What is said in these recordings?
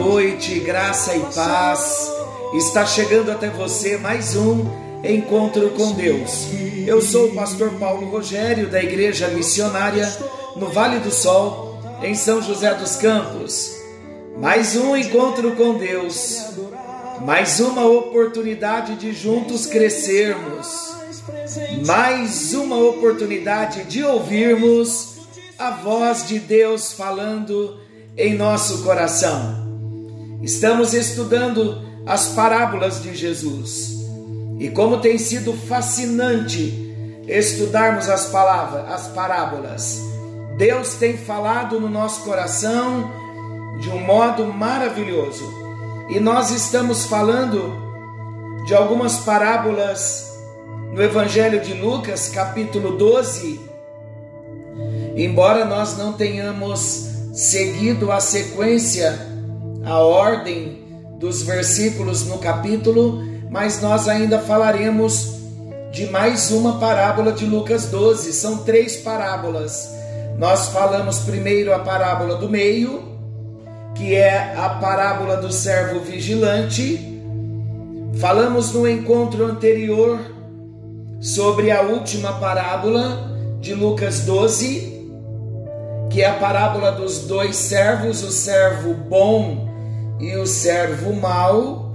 noite, graça e paz. Está chegando até você mais um encontro com Deus. Eu sou o pastor Paulo Rogério da Igreja Missionária no Vale do Sol, em São José dos Campos. Mais um encontro com Deus. Mais uma oportunidade de juntos crescermos. Mais uma oportunidade de ouvirmos a voz de Deus falando em nosso coração. Estamos estudando as parábolas de Jesus. E como tem sido fascinante estudarmos as palavras, as parábolas. Deus tem falado no nosso coração de um modo maravilhoso. E nós estamos falando de algumas parábolas no Evangelho de Lucas, capítulo 12. Embora nós não tenhamos seguido a sequência, a ordem dos versículos no capítulo, mas nós ainda falaremos de mais uma parábola de Lucas 12. São três parábolas. Nós falamos primeiro a parábola do meio, que é a parábola do servo vigilante. Falamos no encontro anterior sobre a última parábola de Lucas 12, que é a parábola dos dois servos, o servo bom e o servo mau.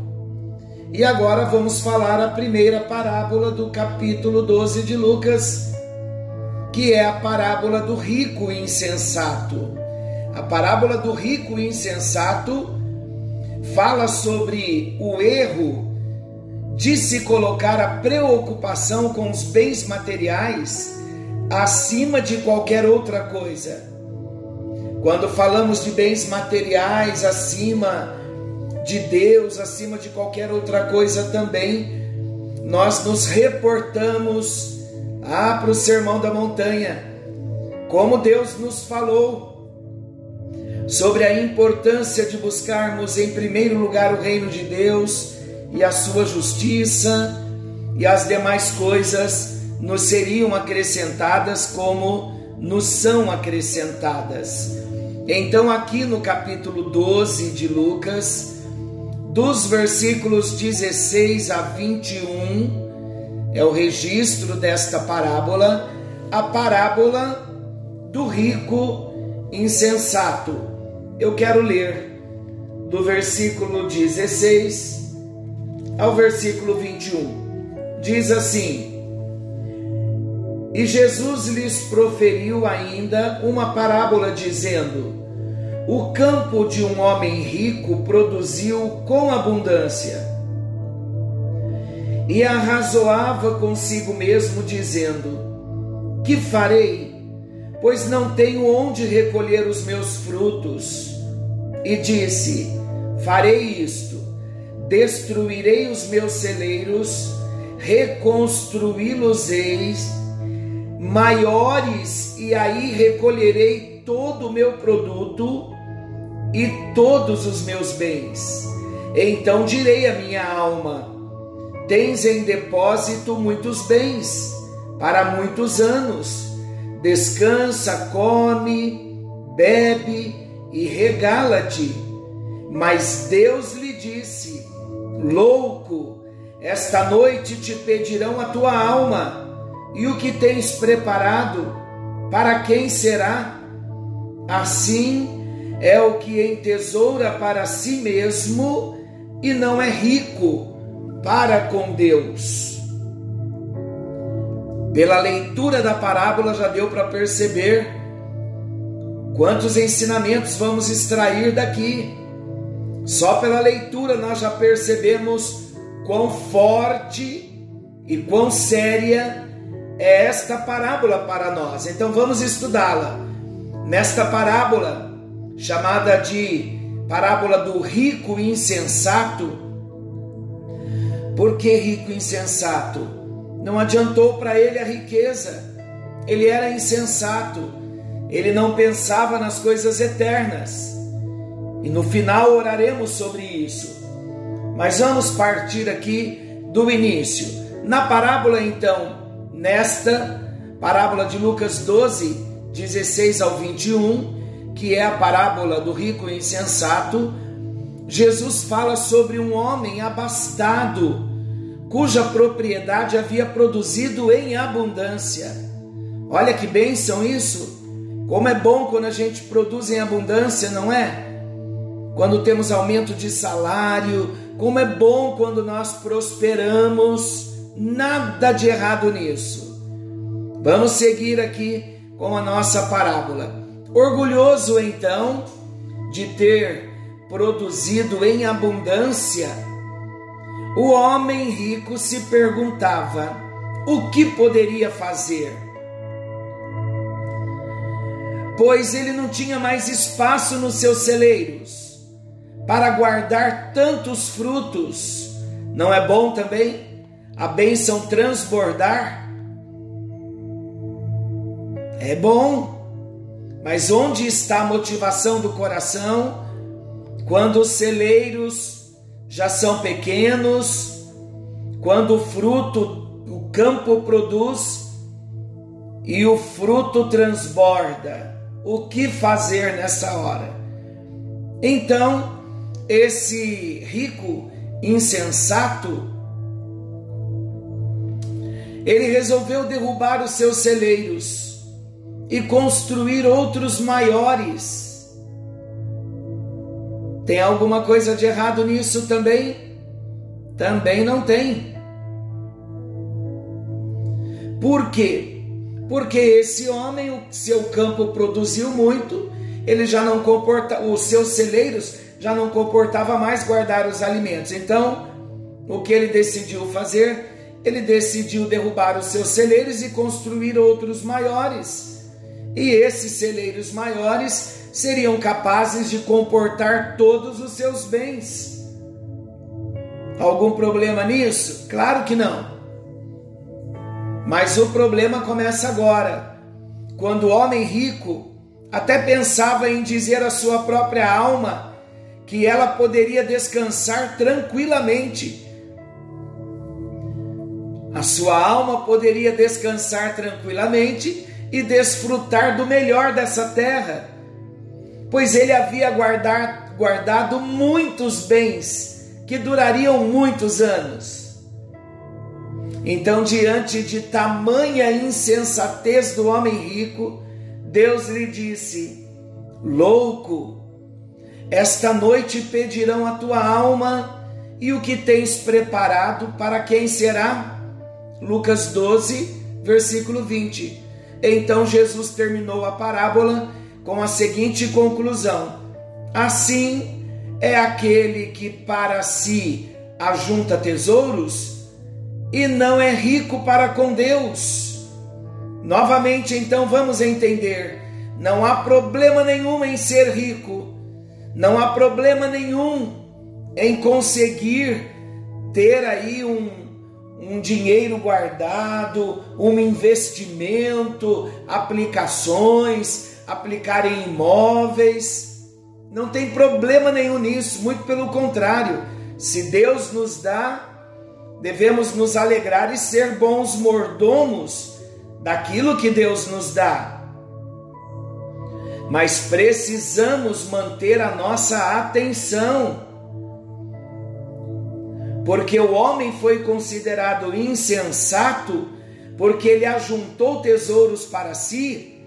E agora vamos falar a primeira parábola do capítulo 12 de Lucas, que é a parábola do rico insensato. A parábola do rico insensato fala sobre o erro de se colocar a preocupação com os bens materiais acima de qualquer outra coisa. Quando falamos de bens materiais acima de Deus, acima de qualquer outra coisa também, nós nos reportamos ah, para o Sermão da Montanha, como Deus nos falou sobre a importância de buscarmos em primeiro lugar o reino de Deus e a sua justiça, e as demais coisas nos seriam acrescentadas como nos são acrescentadas. Então, aqui no capítulo 12 de Lucas, dos versículos 16 a 21, é o registro desta parábola, a parábola do rico insensato. Eu quero ler do versículo 16 ao versículo 21. Diz assim: E Jesus lhes proferiu ainda uma parábola, dizendo: O campo de um homem rico produziu com abundância. E arrazoava consigo mesmo, dizendo: Que farei? Pois não tenho onde recolher os meus frutos. E disse: Farei isto destruirei os meus celeiros, reconstruí-los-eis maiores, e aí recolherei todo o meu produto e todos os meus bens. Então direi à minha alma: Tens em depósito muitos bens para muitos anos. Descansa, come, bebe e regala-te. Mas Deus lhe disse: Louco, esta noite te pedirão a tua alma, e o que tens preparado, para quem será? Assim é o que entesoura para si mesmo e não é rico para com Deus. Pela leitura da parábola já deu para perceber quantos ensinamentos vamos extrair daqui. Só pela leitura nós já percebemos quão forte e quão séria é esta parábola para nós. Então vamos estudá-la. Nesta parábola, chamada de parábola do rico insensato. Por que rico insensato? Não adiantou para ele a riqueza. Ele era insensato. Ele não pensava nas coisas eternas. E no final oraremos sobre isso. Mas vamos partir aqui do início. Na parábola, então, nesta parábola de Lucas 12, 16 ao 21, que é a parábola do rico insensato, Jesus fala sobre um homem abastado, cuja propriedade havia produzido em abundância. Olha que bênção isso! Como é bom quando a gente produz em abundância, não é? Quando temos aumento de salário, como é bom quando nós prosperamos, nada de errado nisso. Vamos seguir aqui com a nossa parábola. Orgulhoso então de ter produzido em abundância, o homem rico se perguntava o que poderia fazer. Pois ele não tinha mais espaço nos seus celeiros para guardar tantos frutos. Não é bom também a bênção transbordar? É bom, mas onde está a motivação do coração quando os celeiros já são pequenos, quando o fruto, o campo produz e o fruto transborda? O que fazer nessa hora? Então, esse rico insensato, ele resolveu derrubar os seus celeiros e construir outros maiores. Tem alguma coisa de errado nisso também? Também não tem. Por quê? Porque esse homem, o seu campo produziu muito, ele já não comporta, os seus celeiros já não comportava mais guardar os alimentos. Então, o que ele decidiu fazer? Ele decidiu derrubar os seus celeiros e construir outros maiores. E esses celeiros maiores seriam capazes de comportar todos os seus bens. Algum problema nisso? Claro que não. Mas o problema começa agora, quando o homem rico até pensava em dizer à sua própria alma que ela poderia descansar tranquilamente. Sua alma poderia descansar tranquilamente e desfrutar do melhor dessa terra, pois ele havia guardar, guardado muitos bens que durariam muitos anos. Então, diante de tamanha insensatez do homem rico, Deus lhe disse: Louco, esta noite pedirão a tua alma e o que tens preparado para quem será? Lucas 12, versículo 20. Então Jesus terminou a parábola com a seguinte conclusão: Assim é aquele que para si ajunta tesouros e não é rico para com Deus. Novamente, então vamos entender: não há problema nenhum em ser rico não há problema nenhum em conseguir ter aí um, um dinheiro guardado, um investimento, aplicações, aplicar em imóveis. Não tem problema nenhum nisso, muito pelo contrário. Se Deus nos dá, devemos nos alegrar e ser bons mordomos daquilo que Deus nos dá mas precisamos manter a nossa atenção. Porque o homem foi considerado insensato porque ele ajuntou tesouros para si,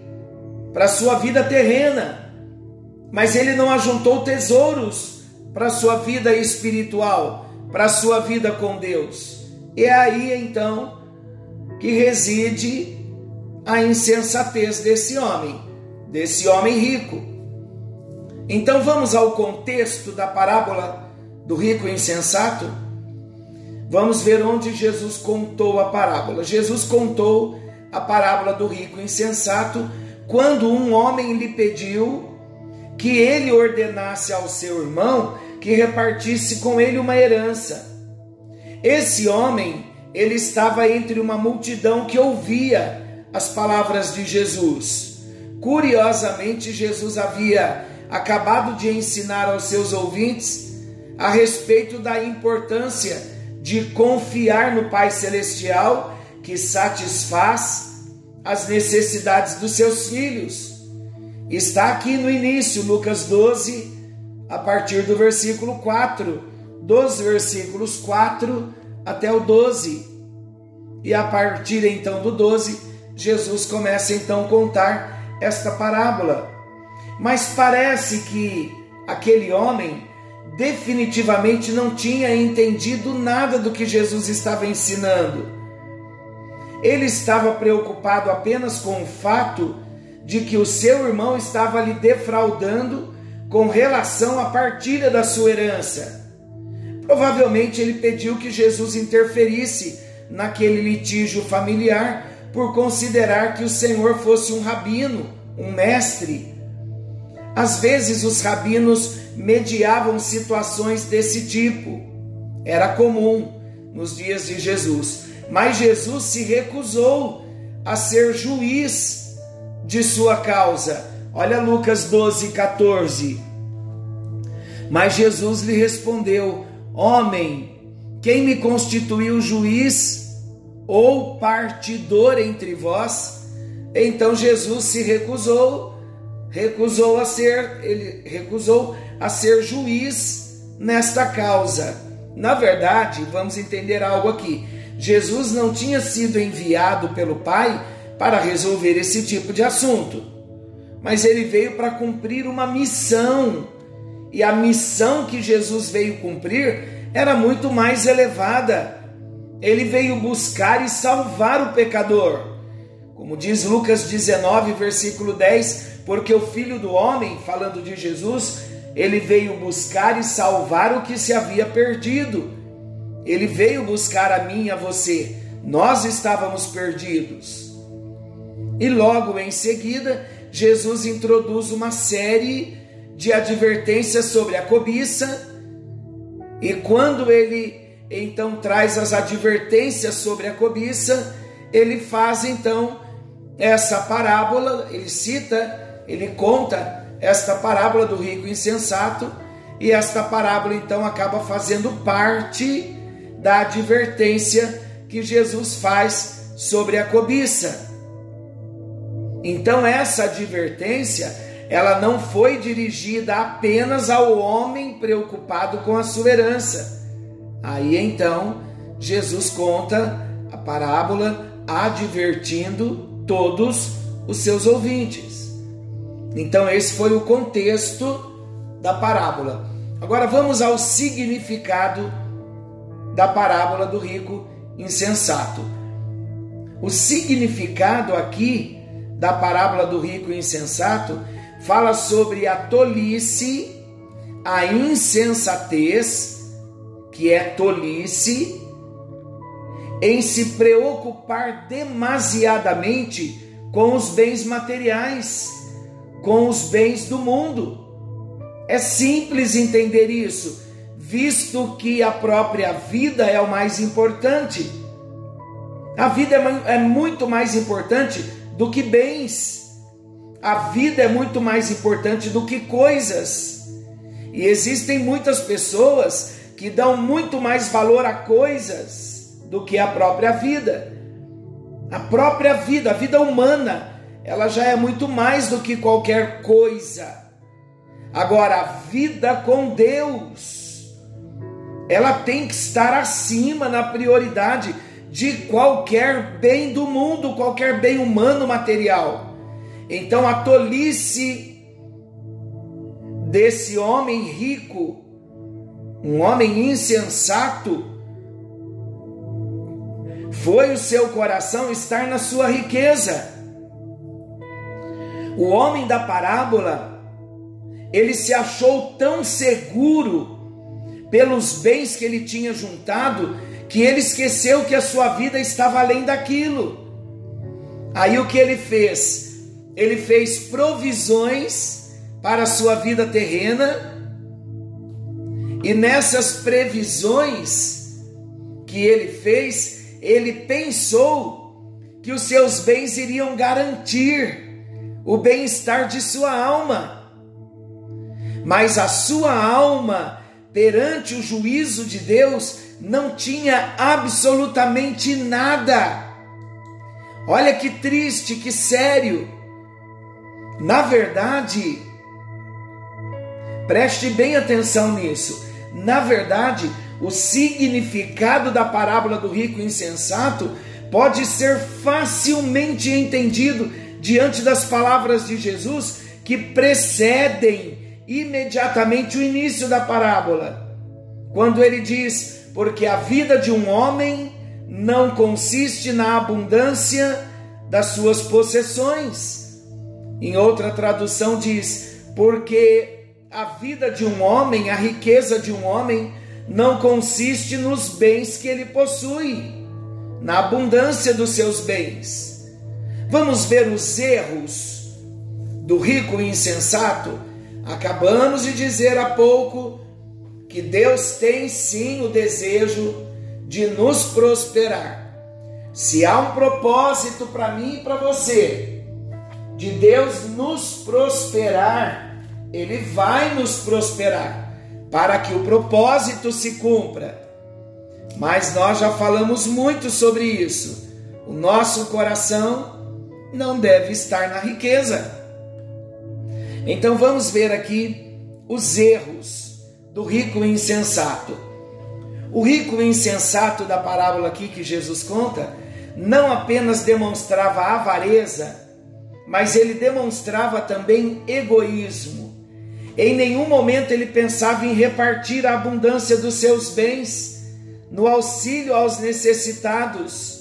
para sua vida terrena, mas ele não ajuntou tesouros para sua vida espiritual, para sua vida com Deus. E é aí então que reside a insensatez desse homem desse homem rico. Então vamos ao contexto da parábola do rico insensato. Vamos ver onde Jesus contou a parábola. Jesus contou a parábola do rico insensato quando um homem lhe pediu que ele ordenasse ao seu irmão que repartisse com ele uma herança. Esse homem, ele estava entre uma multidão que ouvia as palavras de Jesus. Curiosamente, Jesus havia acabado de ensinar aos seus ouvintes a respeito da importância de confiar no Pai Celestial que satisfaz as necessidades dos seus filhos. Está aqui no início, Lucas 12, a partir do versículo 4, dos versículos 4 até o 12. E a partir então do 12, Jesus começa então a contar esta parábola. Mas parece que aquele homem definitivamente não tinha entendido nada do que Jesus estava ensinando. Ele estava preocupado apenas com o fato de que o seu irmão estava lhe defraudando com relação à partilha da sua herança. Provavelmente ele pediu que Jesus interferisse naquele litígio familiar por considerar que o Senhor fosse um rabino, um mestre. Às vezes os rabinos mediavam situações desse tipo. Era comum nos dias de Jesus. Mas Jesus se recusou a ser juiz de sua causa. Olha Lucas 12, 14. Mas Jesus lhe respondeu: Homem, quem me constituiu juiz ou partidor entre vós? Então Jesus se recusou, recusou a ser, ele recusou a ser juiz nesta causa. Na verdade, vamos entender algo aqui. Jesus não tinha sido enviado pelo Pai para resolver esse tipo de assunto, mas ele veio para cumprir uma missão. E a missão que Jesus veio cumprir era muito mais elevada. Ele veio buscar e salvar o pecador. Como diz Lucas 19, versículo 10, porque o filho do homem, falando de Jesus, ele veio buscar e salvar o que se havia perdido. Ele veio buscar a mim e a você. Nós estávamos perdidos. E logo em seguida, Jesus introduz uma série de advertências sobre a cobiça. E quando ele então traz as advertências sobre a cobiça, ele faz então essa parábola, ele cita, ele conta esta parábola do rico insensato, e esta parábola então acaba fazendo parte da advertência que Jesus faz sobre a cobiça. Então essa advertência, ela não foi dirigida apenas ao homem preocupado com a sua herança. Aí então Jesus conta a parábola advertindo todos os seus ouvintes. Então, esse foi o contexto da parábola. Agora vamos ao significado da parábola do rico insensato. O significado aqui da parábola do rico insensato fala sobre a tolice, a insensatez, que é tolice, em se preocupar demasiadamente com os bens materiais com os bens do mundo. É simples entender isso, visto que a própria vida é o mais importante. A vida é, é muito mais importante do que bens. A vida é muito mais importante do que coisas. E existem muitas pessoas que dão muito mais valor a coisas do que a própria vida. A própria vida, a vida humana, ela já é muito mais do que qualquer coisa. Agora, a vida com Deus, ela tem que estar acima na prioridade de qualquer bem do mundo, qualquer bem humano material. Então, a tolice desse homem rico, um homem insensato, foi o seu coração estar na sua riqueza. O homem da parábola, ele se achou tão seguro pelos bens que ele tinha juntado, que ele esqueceu que a sua vida estava além daquilo. Aí o que ele fez? Ele fez provisões para a sua vida terrena, e nessas previsões que ele fez, ele pensou que os seus bens iriam garantir o bem-estar de sua alma. Mas a sua alma, perante o juízo de Deus, não tinha absolutamente nada. Olha que triste, que sério. Na verdade, preste bem atenção nisso. Na verdade, o significado da parábola do rico insensato pode ser facilmente entendido diante das palavras de Jesus que precedem imediatamente o início da parábola. Quando ele diz: Porque a vida de um homem não consiste na abundância das suas possessões. Em outra tradução diz: Porque a vida de um homem, a riqueza de um homem, não consiste nos bens que ele possui, na abundância dos seus bens. Vamos ver os erros do rico e insensato? Acabamos de dizer há pouco que Deus tem sim o desejo de nos prosperar. Se há um propósito para mim e para você, de Deus nos prosperar, ele vai nos prosperar para que o propósito se cumpra. Mas nós já falamos muito sobre isso. O nosso coração não deve estar na riqueza. Então vamos ver aqui os erros do rico insensato. O rico insensato da parábola aqui que Jesus conta não apenas demonstrava avareza, mas ele demonstrava também egoísmo. Em nenhum momento ele pensava em repartir a abundância dos seus bens no auxílio aos necessitados.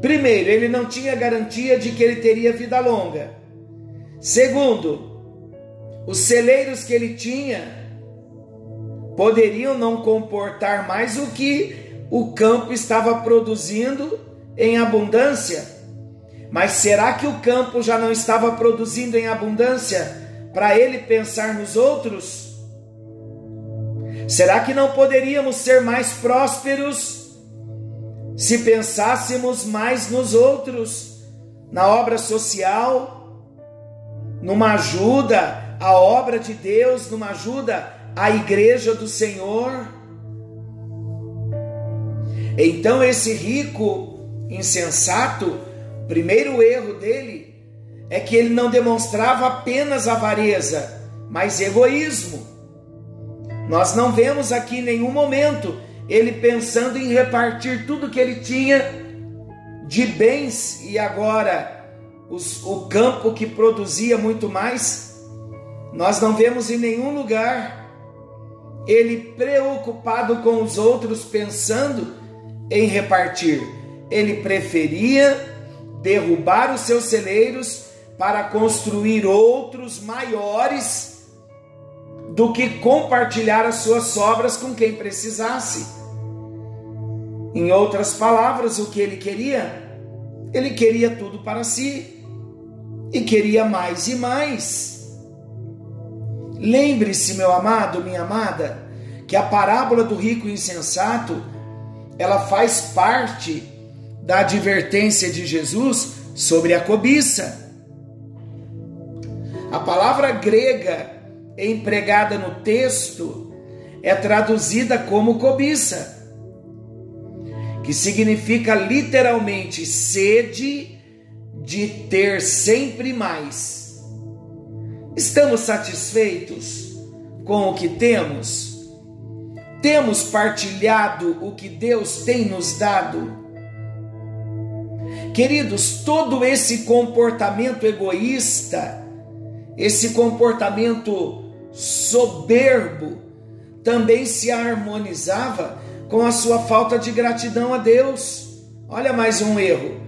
Primeiro, ele não tinha garantia de que ele teria vida longa. Segundo, os celeiros que ele tinha poderiam não comportar mais o que o campo estava produzindo em abundância. Mas será que o campo já não estava produzindo em abundância? para ele pensar nos outros? Será que não poderíamos ser mais prósperos se pensássemos mais nos outros, na obra social, numa ajuda à obra de Deus, numa ajuda à igreja do Senhor? Então, esse rico insensato, o primeiro erro dele é que ele não demonstrava apenas avareza, mas egoísmo. Nós não vemos aqui em nenhum momento ele pensando em repartir tudo que ele tinha de bens e agora os, o campo que produzia muito mais. Nós não vemos em nenhum lugar ele preocupado com os outros, pensando em repartir. Ele preferia derrubar os seus celeiros para construir outros maiores do que compartilhar as suas sobras com quem precisasse. Em outras palavras, o que ele queria? Ele queria tudo para si e queria mais e mais. Lembre-se, meu amado, minha amada, que a parábola do rico insensato, ela faz parte da advertência de Jesus sobre a cobiça. A palavra grega empregada no texto é traduzida como cobiça, que significa literalmente sede de ter sempre mais. Estamos satisfeitos com o que temos? Temos partilhado o que Deus tem nos dado? Queridos, todo esse comportamento egoísta esse comportamento soberbo também se harmonizava com a sua falta de gratidão a Deus. Olha mais um erro.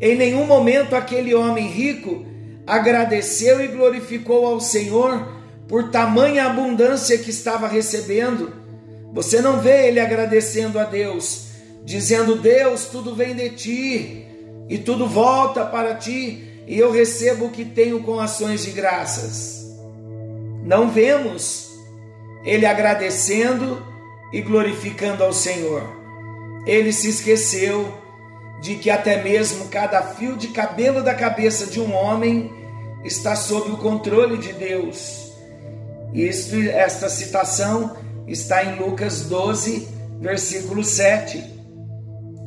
Em nenhum momento aquele homem rico agradeceu e glorificou ao Senhor por tamanha abundância que estava recebendo. Você não vê ele agradecendo a Deus, dizendo: Deus, tudo vem de ti e tudo volta para ti e eu recebo o que tenho com ações de graças. Não vemos ele agradecendo e glorificando ao Senhor. Ele se esqueceu de que até mesmo cada fio de cabelo da cabeça de um homem está sob o controle de Deus. Isto, esta citação está em Lucas 12, versículo 7.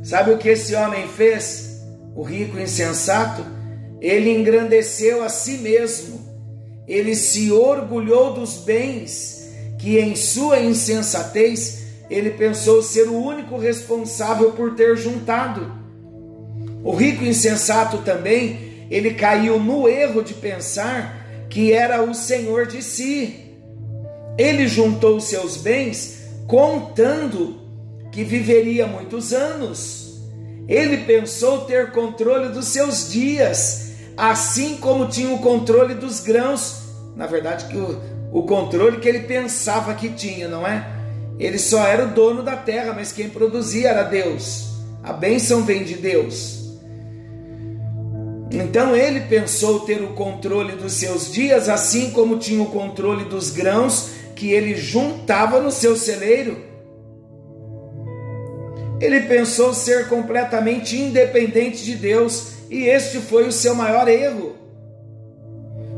Sabe o que esse homem fez? O rico insensato, ele engrandeceu a si mesmo. Ele se orgulhou dos bens que em sua insensatez ele pensou ser o único responsável por ter juntado. O rico insensato também, ele caiu no erro de pensar que era o senhor de si. Ele juntou seus bens contando que viveria muitos anos. Ele pensou ter controle dos seus dias, assim como tinha o controle dos grãos. Na verdade, que o, o controle que ele pensava que tinha, não é? Ele só era o dono da terra, mas quem produzia era Deus. A bênção vem de Deus. Então ele pensou ter o controle dos seus dias, assim como tinha o controle dos grãos que ele juntava no seu celeiro. Ele pensou ser completamente independente de Deus, e este foi o seu maior erro.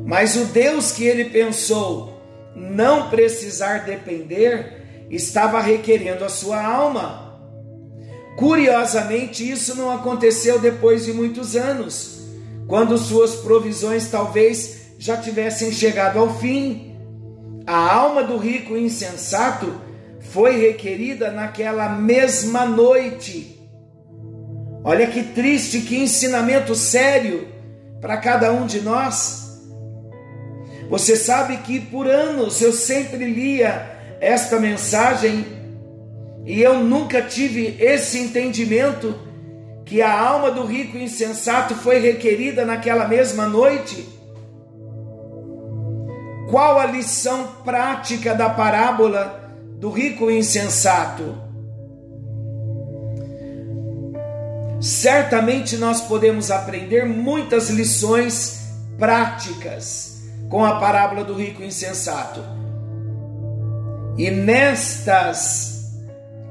Mas o Deus que ele pensou não precisar depender estava requerendo a sua alma. Curiosamente, isso não aconteceu depois de muitos anos quando suas provisões talvez já tivessem chegado ao fim. A alma do rico insensato foi requerida naquela mesma noite. Olha que triste, que ensinamento sério para cada um de nós. Você sabe que por anos eu sempre lia esta mensagem e eu nunca tive esse entendimento que a alma do rico insensato foi requerida naquela mesma noite? Qual a lição prática da parábola do rico insensato? Certamente nós podemos aprender muitas lições práticas com a parábola do rico insensato. E nestas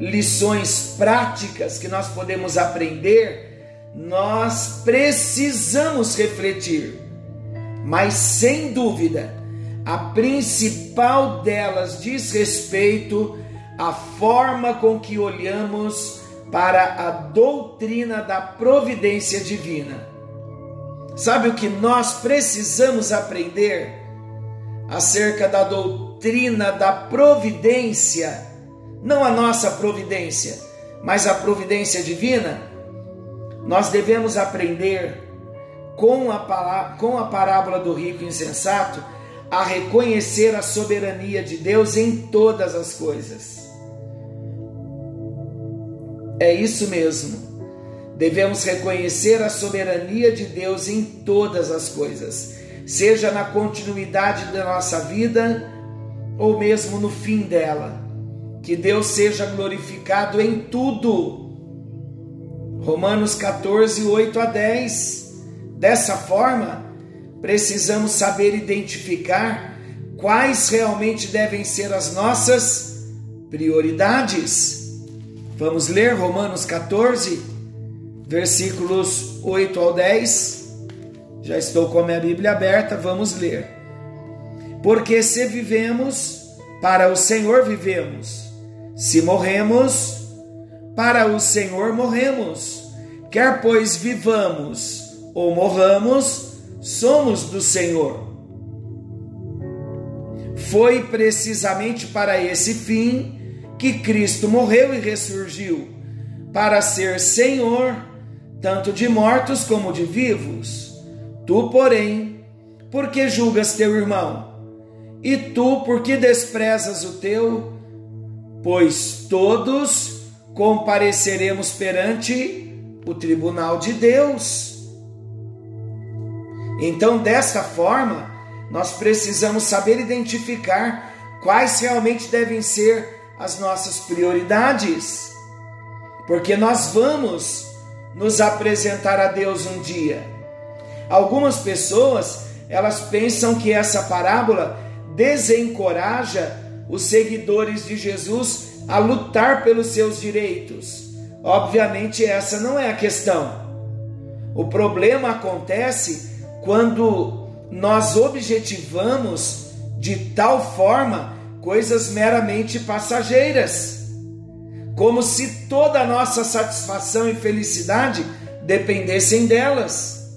lições práticas que nós podemos aprender, nós precisamos refletir. Mas sem dúvida, a principal delas diz respeito à forma com que olhamos para a doutrina da providência divina. Sabe o que nós precisamos aprender acerca da doutrina da providência não a nossa providência, mas a providência divina, nós devemos aprender com a, com a parábola do rico insensato a reconhecer a soberania de Deus em todas as coisas. É isso mesmo. Devemos reconhecer a soberania de Deus em todas as coisas, seja na continuidade da nossa vida ou mesmo no fim dela. Que Deus seja glorificado em tudo. Romanos 14, 8 a 10. Dessa forma, precisamos saber identificar quais realmente devem ser as nossas prioridades. Vamos ler Romanos 14, versículos 8 ao 10. Já estou com a minha Bíblia aberta, vamos ler. Porque se vivemos, para o Senhor vivemos se morremos, para o Senhor morremos. Quer pois vivamos ou morramos, somos do Senhor. Foi precisamente para esse fim que Cristo morreu e ressurgiu, para ser Senhor, tanto de mortos como de vivos. Tu, porém, porque julgas teu irmão? E tu, porque desprezas o teu? pois todos compareceremos perante o tribunal de Deus. Então, desta forma, nós precisamos saber identificar quais realmente devem ser as nossas prioridades, porque nós vamos nos apresentar a Deus um dia. Algumas pessoas, elas pensam que essa parábola desencoraja os seguidores de Jesus a lutar pelos seus direitos. Obviamente, essa não é a questão. O problema acontece quando nós objetivamos de tal forma coisas meramente passageiras, como se toda a nossa satisfação e felicidade dependessem delas.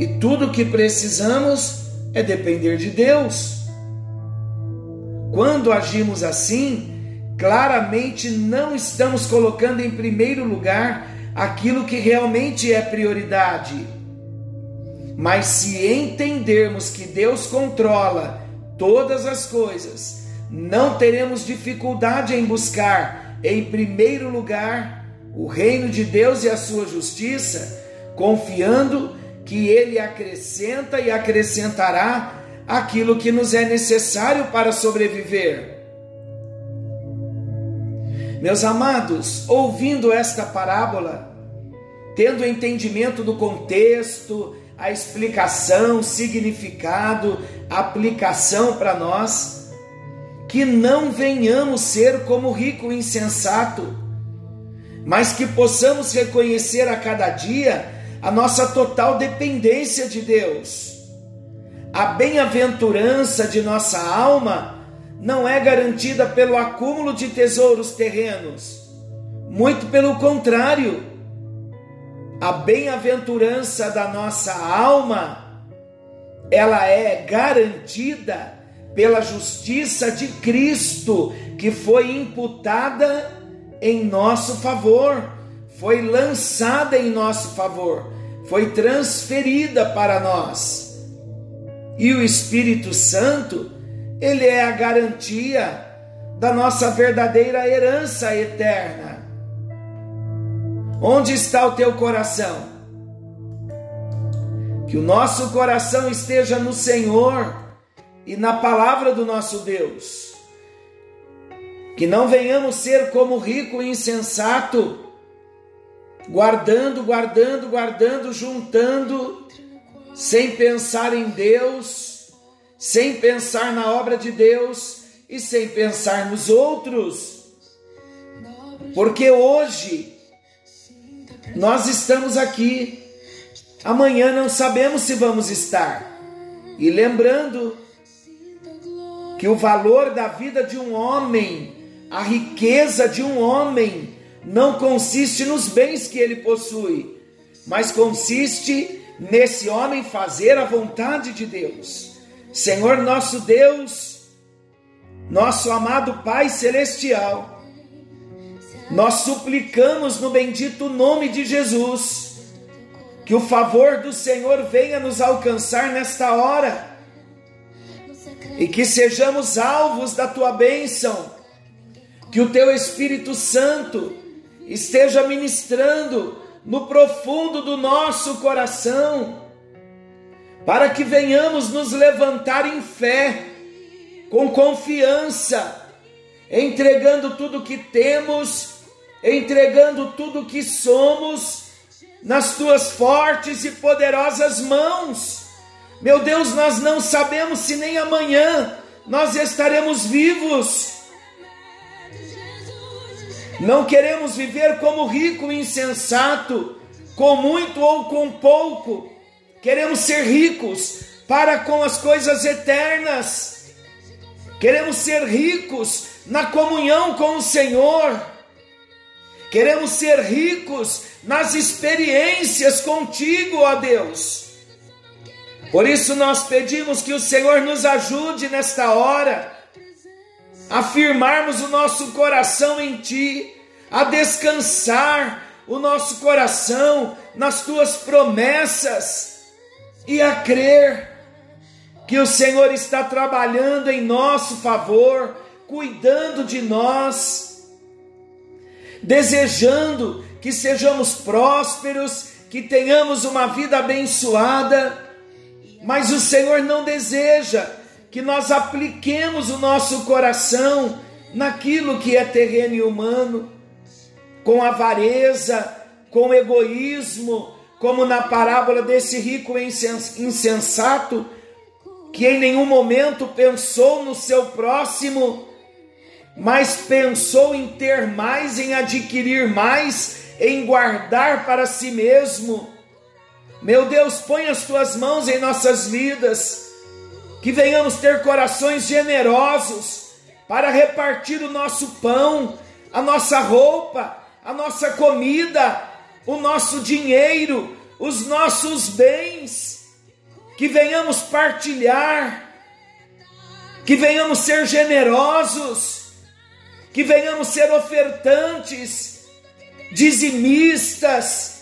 E tudo o que precisamos é depender de Deus. Quando agimos assim, claramente não estamos colocando em primeiro lugar aquilo que realmente é prioridade. Mas se entendermos que Deus controla todas as coisas, não teremos dificuldade em buscar, em primeiro lugar, o reino de Deus e a sua justiça, confiando que Ele acrescenta e acrescentará aquilo que nos é necessário para sobreviver. Meus amados, ouvindo esta parábola, tendo entendimento do contexto, a explicação, significado, aplicação para nós, que não venhamos ser como rico insensato, mas que possamos reconhecer a cada dia a nossa total dependência de Deus. A bem-aventurança de nossa alma não é garantida pelo acúmulo de tesouros terrenos, muito pelo contrário. A bem-aventurança da nossa alma, ela é garantida pela justiça de Cristo, que foi imputada em nosso favor, foi lançada em nosso favor, foi transferida para nós. E o Espírito Santo, ele é a garantia da nossa verdadeira herança eterna. Onde está o teu coração? Que o nosso coração esteja no Senhor e na palavra do nosso Deus. Que não venhamos ser como rico e insensato, guardando, guardando, guardando, juntando, sem pensar em Deus, sem pensar na obra de Deus e sem pensar nos outros. Porque hoje nós estamos aqui, amanhã não sabemos se vamos estar. E lembrando que o valor da vida de um homem, a riqueza de um homem, não consiste nos bens que ele possui, mas consiste nesse homem fazer a vontade de Deus. Senhor nosso Deus, nosso amado Pai Celestial, nós suplicamos no bendito nome de Jesus que o favor do Senhor venha nos alcançar nesta hora e que sejamos alvos da tua bênção, que o teu Espírito Santo esteja ministrando no profundo do nosso coração, para que venhamos nos levantar em fé, com confiança, entregando tudo que temos entregando tudo o que somos nas tuas fortes e poderosas mãos. Meu Deus, nós não sabemos se nem amanhã nós estaremos vivos. Não queremos viver como rico e insensato, com muito ou com pouco. Queremos ser ricos para com as coisas eternas. Queremos ser ricos na comunhão com o Senhor Queremos ser ricos nas experiências contigo, ó Deus. Por isso nós pedimos que o Senhor nos ajude nesta hora a firmarmos o nosso coração em Ti, a descansar o nosso coração nas Tuas promessas e a crer que o Senhor está trabalhando em nosso favor, cuidando de nós desejando que sejamos prósperos, que tenhamos uma vida abençoada, mas o Senhor não deseja que nós apliquemos o nosso coração naquilo que é terreno e humano, com avareza, com egoísmo, como na parábola desse rico insensato, que em nenhum momento pensou no seu próximo, mas pensou em ter mais, em adquirir mais, em guardar para si mesmo. Meu Deus, põe as tuas mãos em nossas vidas, que venhamos ter corações generosos para repartir o nosso pão, a nossa roupa, a nossa comida, o nosso dinheiro, os nossos bens, que venhamos partilhar, que venhamos ser generosos, que venhamos ser ofertantes, dizimistas,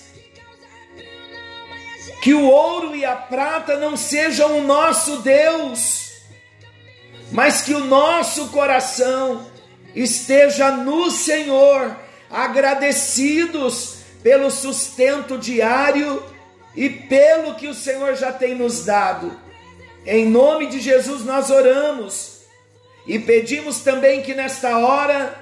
que o ouro e a prata não sejam o nosso Deus, mas que o nosso coração esteja no Senhor, agradecidos pelo sustento diário e pelo que o Senhor já tem nos dado. Em nome de Jesus nós oramos e pedimos também que nesta hora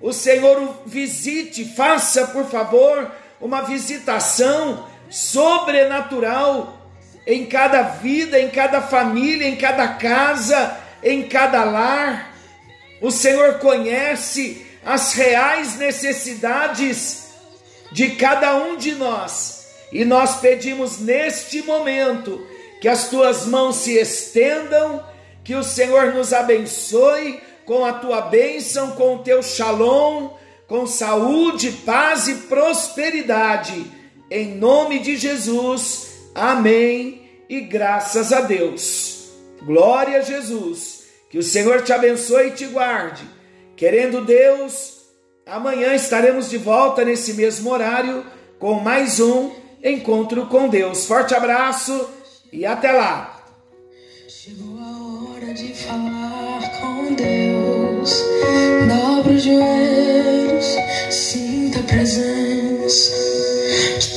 o Senhor o visite, faça por favor uma visitação sobrenatural em cada vida, em cada família, em cada casa, em cada lar. O Senhor conhece as reais necessidades de cada um de nós. E nós pedimos neste momento que as tuas mãos se estendam, que o Senhor nos abençoe com a tua bênção, com o teu shalom, com saúde, paz e prosperidade. Em nome de Jesus. Amém. E graças a Deus. Glória a Jesus. Que o Senhor te abençoe e te guarde. Querendo Deus, Amanhã estaremos de volta nesse mesmo horário com mais um encontro com Deus. Forte abraço e até lá de falar com Deus, dobre os joelhos, sinta a presença de